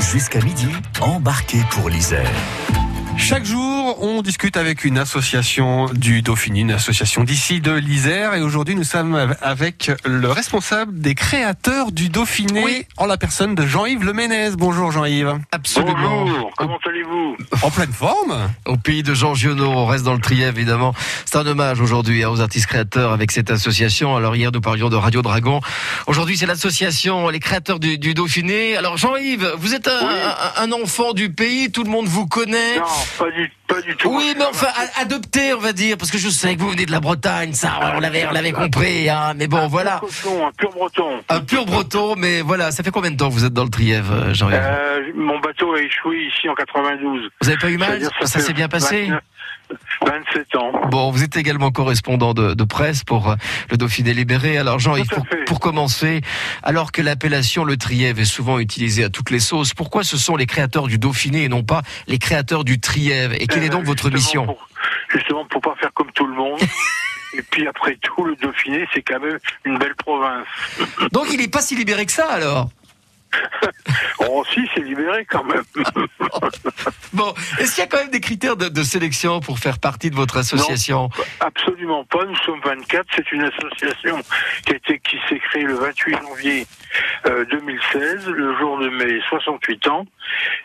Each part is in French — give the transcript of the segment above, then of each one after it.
Jusqu'à midi, embarquez pour l'Isère. Chaque jour, on discute avec une association du Dauphiné, une association d'ici de l'Isère. Et aujourd'hui, nous sommes avec le responsable des créateurs du Dauphiné, Oui. en la personne de Jean-Yves Leménez. Bonjour Jean-Yves. Absolument. Bonjour, comment allez-vous En pleine forme Au pays de Jean Giono, on reste dans le trièvre évidemment. C'est un hommage aujourd'hui hein, aux artistes créateurs avec cette association. Alors hier nous parlions de Radio Dragon. Aujourd'hui c'est l'association Les créateurs du, du Dauphiné. Alors Jean-Yves, vous êtes un, Oui. un- un enfant du pays, tout le monde vous connaît. Non, pas du, pas du tout. Oui, mais enfin a- adopté, on va dire, parce que je sais que vous venez de la Bretagne, ça, on l'avait, on l'avait compris. Hein, mais bon, voilà, Un cochon, un pur breton. un pur Breton. Mais voilà, ça fait combien de temps que vous êtes dans le trièvre, euh, Jean-Yves Euh, mon bateau a échoué ici en 92. Vous avez pas eu mal Ça s'est bien passé 29 27 ans. Bon, vous êtes également correspondant de, de presse pour euh, le Dauphiné libéré. Alors à pour, pour commencer, alors que l'appellation le Trièvre est souvent utilisée à toutes les sauces, pourquoi ce sont les créateurs du Dauphiné et non pas les créateurs du Trièvre? Et quelle est donc Euh, votre mission? pour- Justement, pour pas faire comme tout le monde. Et puis après tout, le Dauphiné, c'est quand même une belle province. Donc il n'est pas si libéré que ça alors? Oh si, c'est libéré quand même. Bon, est-ce qu'il y a quand même des critères de, de sélection pour faire partie de votre association Absolument pas. Nous sommes 24. C'est une association qui a été qui s'est créée le 28 janvier euh, 2016, le jour de mes 68 ans.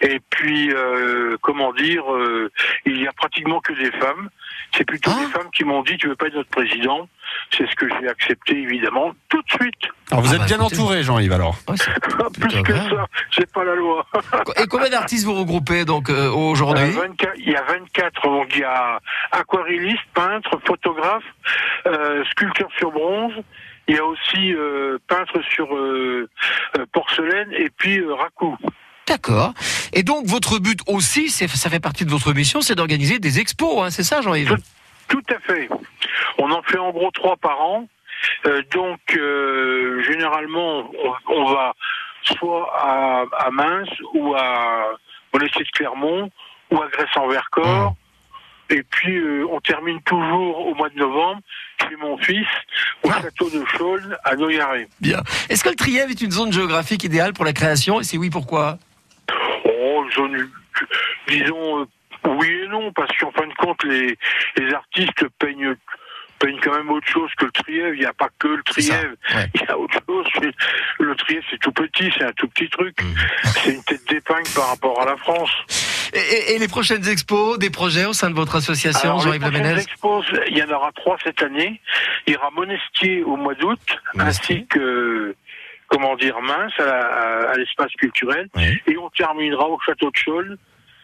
Et puis, euh, comment dire, euh, il y a pratiquement que des femmes. C'est plutôt Ah. des femmes qui m'ont dit tu veux pas être notre président? C'est ce que j'ai accepté évidemment tout de suite. Alors vous Ah êtes bah, bien écoutez. entouré Jean-Yves alors Ouais, c'est- Plus que bien. ça, c'est pas la loi. Et combien d'artistes vous regroupez donc euh, aujourd'hui Euh, 24, il y a 24, donc il y a aquarelliste, peintre, photographe, euh, sculpteur sur bronze. Il y a aussi euh, peintre sur porcelaine et puis euh, raccou. D'accord. Et donc votre but aussi, c'est ça fait partie de votre mission, c'est d'organiser des expos, hein, c'est ça Jean-Yves? Tout à fait. On en fait en gros trois par an. Euh, donc euh, généralement on, on va soit à, à Mince ou à Monestier de Clermont ou à Grèce-en-Vercors. Et puis euh, on termine toujours au mois de novembre chez mon fils au Ah. château de Chaulnes à Noyaré. Bien. Est-ce que le Trièvre est une zone géographique idéale pour la création Et si oui, pourquoi? Oh, zone, disons oui et non, parce qu'en fin de compte, les, les artistes peignent, même autre chose que le Trièvre. Il n'y a pas que le Trièvre. ouais. Il y a autre chose. Le Trièvre, c'est tout petit, c'est un tout petit truc. Mhm. C'est une tête d'épingle par rapport à la France. et, les prochaines expos, des projets au sein de votre association, Jean-Yves prochaines Leménez expos, il y en aura trois cette année. Il y aura Monestier au mois d'août, ainsi que, comment dire, Mince à, l'espace culturel. Oui. Et on terminera au château de Chaulnes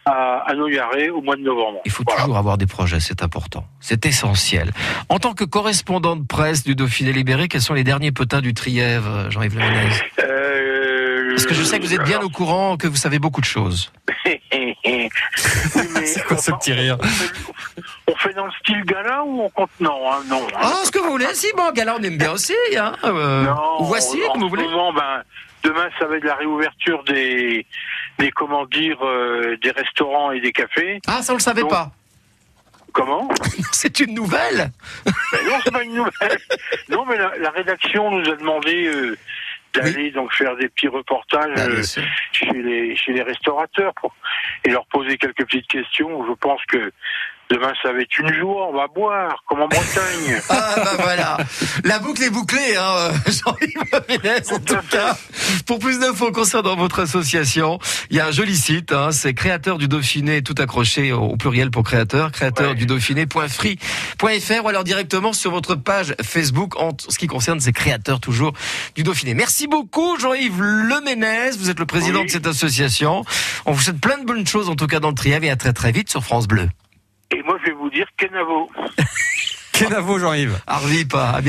à, à Noyaré au mois de novembre. Il faut Voilà. toujours avoir des projets, c'est important, c'est essentiel. En tant que correspondant de presse du Dauphiné libéré, quels sont les derniers potins du Trièvre, Jean-Yves Leménez Euh, Parce que je sais que vous êtes bien alors- au courant, que vous savez beaucoup de choses. Oui, C'est quoi ce on- petit rire? on fait, dans le style gala ou on compte Non, hein, non. hein. Ah, ce que vous voulez, si, bon, gala, on aime bien aussi, hein. euh, Non, voici, en comme vous ce voulez. moment, ben, demain, ça va être la réouverture des, des comment dire, euh, des restaurants et des cafés? Ah, ça on le savait pas. Comment? C'est une nouvelle. Ben Non, c'est pas une nouvelle. non, mais la, la rédaction nous a demandé euh, d'aller donc faire des petits reportages Ah, bien euh, chez les chez les restaurateurs pour, et leur poser quelques petites questions. Je pense que demain, ça va être une joie. On va boire, comme en Bretagne. Ah bah voilà, la boucle est bouclée, hein, Jean-Yves Ménez, en tout cas. Pour plus d'infos concernant votre association, il y a un joli site, hein, c'est créateur du Dauphiné, tout accroché au pluriel pour créateur, créateur Ouais. du Dauphiné.free.fr ou alors directement sur votre page Facebook en ce qui concerne ces créateurs toujours du Dauphiné. Merci beaucoup Jean-Yves Leménez, vous êtes le président Oui. de cette association. On vous souhaite plein de bonnes choses en tout cas dans le Trièvre et à très très vite sur France Bleu. Et moi, je vais vous dire Kenavo. Kenavo Jean-Yves Arvi pas, à bientôt.